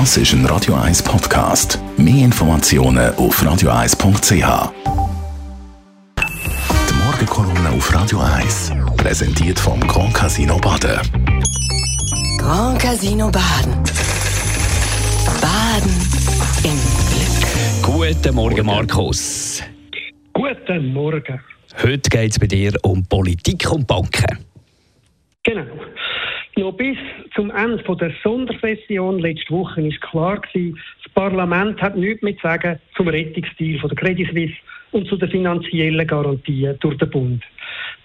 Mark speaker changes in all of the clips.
Speaker 1: Das ist ein Radio 1 Podcast. Mehr Informationen auf radio1.ch. Die Morgenkolumne auf Radio 1 präsentiert vom Grand Casino Baden.
Speaker 2: Grand Casino Baden. Baden im Glück.
Speaker 3: Guten Morgen, Markus.
Speaker 4: Guten Morgen.
Speaker 3: Heute geht es bei dir um Politik und Banken.
Speaker 4: Genau. Noch bis zum Ende der Sondersession letzte Woche ist klar das Parlament hat nichts mehr zu sagen zum Rettungsstil der Credit Suisse und zu den finanziellen Garantien durch den Bund.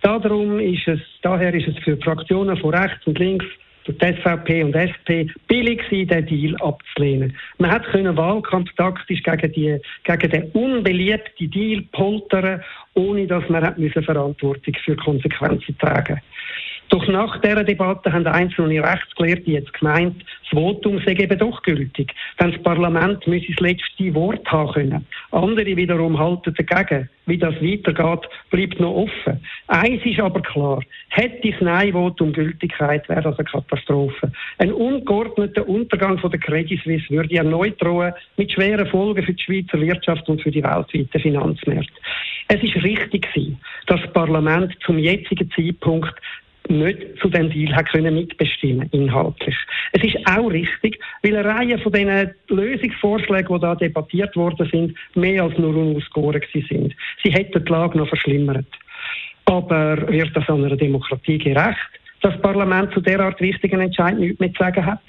Speaker 4: Darum ist es, daher ist es für die Fraktionen von rechts und links durch die SVP und SP billig gewesen, den Deal abzulehnen. Man hat können wahlkampftaktisch gegen, die, gegen den unbeliebten Deal poltern, ohne dass man hat müssen Verantwortung für Konsequenzen tragen musste. Doch nach dieser Debatte haben einzelne Rechtsgelehrte jetzt gemeint, das Votum sei eben doch gültig, denn das Parlament müsse das letzte Wort haben können. Andere wiederum halten dagegen. Wie das weitergeht, bleibt noch offen. Eins ist aber klar, hätte das Nein-Votum Gültigkeit, wäre das eine Katastrophe. Ein ungeordneter Untergang von der Credit Suisse würde erneut drohen, mit schweren Folgen für die Schweizer Wirtschaft und für die weltweiten Finanzmärkte. Es ist richtig gewesen, dass das Parlament zum jetzigen Zeitpunkt nicht zu dem Deal hat können mitbestimmen inhaltlich. Es ist auch richtig, weil eine Reihe von diesen Lösungsvorschlägen, die da debattiert worden sind, mehr als nur unausgegoren sind. Sie hätten die Lage noch verschlimmert. Aber wird das einer Demokratie gerecht, dass das Parlament zu derart wichtigen Entscheidungen nichts mehr zu sagen hat?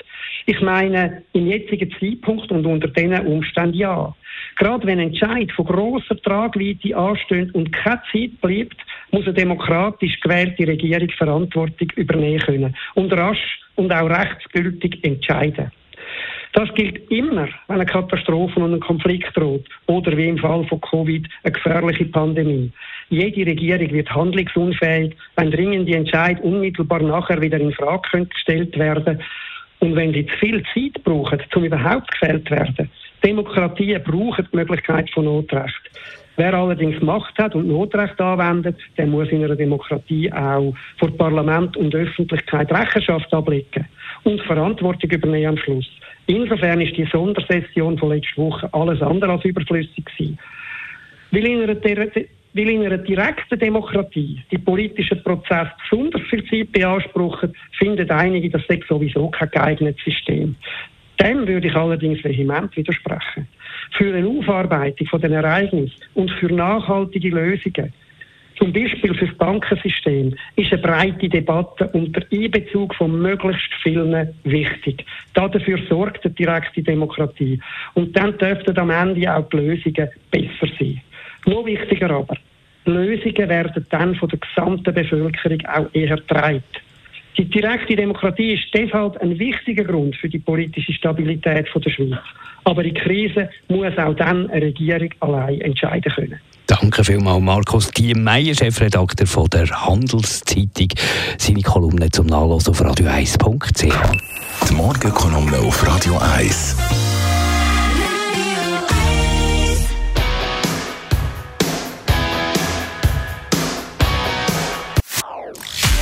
Speaker 4: Ich meine, im jetzigen Zeitpunkt und unter diesen Umständen ja. Gerade wenn Entscheid von grosser Tragweite anstehen und keine Zeit bleibt, muss eine demokratisch gewählte Regierung Verantwortung übernehmen können und rasch und auch rechtsgültig entscheiden. Das gilt immer, wenn eine Katastrophe und ein Konflikt droht oder wie im Fall von Covid eine gefährliche Pandemie. Jede Regierung wird handlungsunfähig, wenn dringende Entscheid unmittelbar nachher wieder in Frage gestellt werden und wenn sie zu viel Zeit brauchen, um überhaupt gefällt werden. Demokratien brauchen die Möglichkeit von Notrecht. Wer allerdings Macht hat und Notrecht anwendet, der muss in einer Demokratie auch vor Parlament und Öffentlichkeit Rechenschaft ablegen und Verantwortung übernehmen am Schluss. Insofern ist die Sondersession von letzter Woche alles andere als überflüssig gewesen. Weil in einer, weil in einer direkten Demokratie die politischen Prozesse besonders viel Zeit beanspruchen, finden einige, das sei sowieso kein geeignetes System. Dem würde ich allerdings vehement widersprechen. Für eine Aufarbeitung von den Ereignissen und für nachhaltige Lösungen, zum Beispiel für das Bankensystem, ist eine breite Debatte unter Einbezug von möglichst vielen wichtig. Dafür sorgt die direkte Demokratie. Und dann dürften am Ende auch die Lösungen besser sein. Noch wichtiger aber, Lösungen werden dann von der gesamten Bevölkerung auch eher getragen. Die direkte Demokratie ist deshalb ein wichtiger Grund für die politische Stabilität von der Schweiz. Aber in Krise muss auch dann eine Regierung allein entscheiden können.
Speaker 3: Danke vielmals, Markus Meyer, Chefredakteur von der Handelszeitung. Seine Kolumne zum Nachlesen auf radio1.ch.
Speaker 1: Die Morgenkolumne auf Radio 1.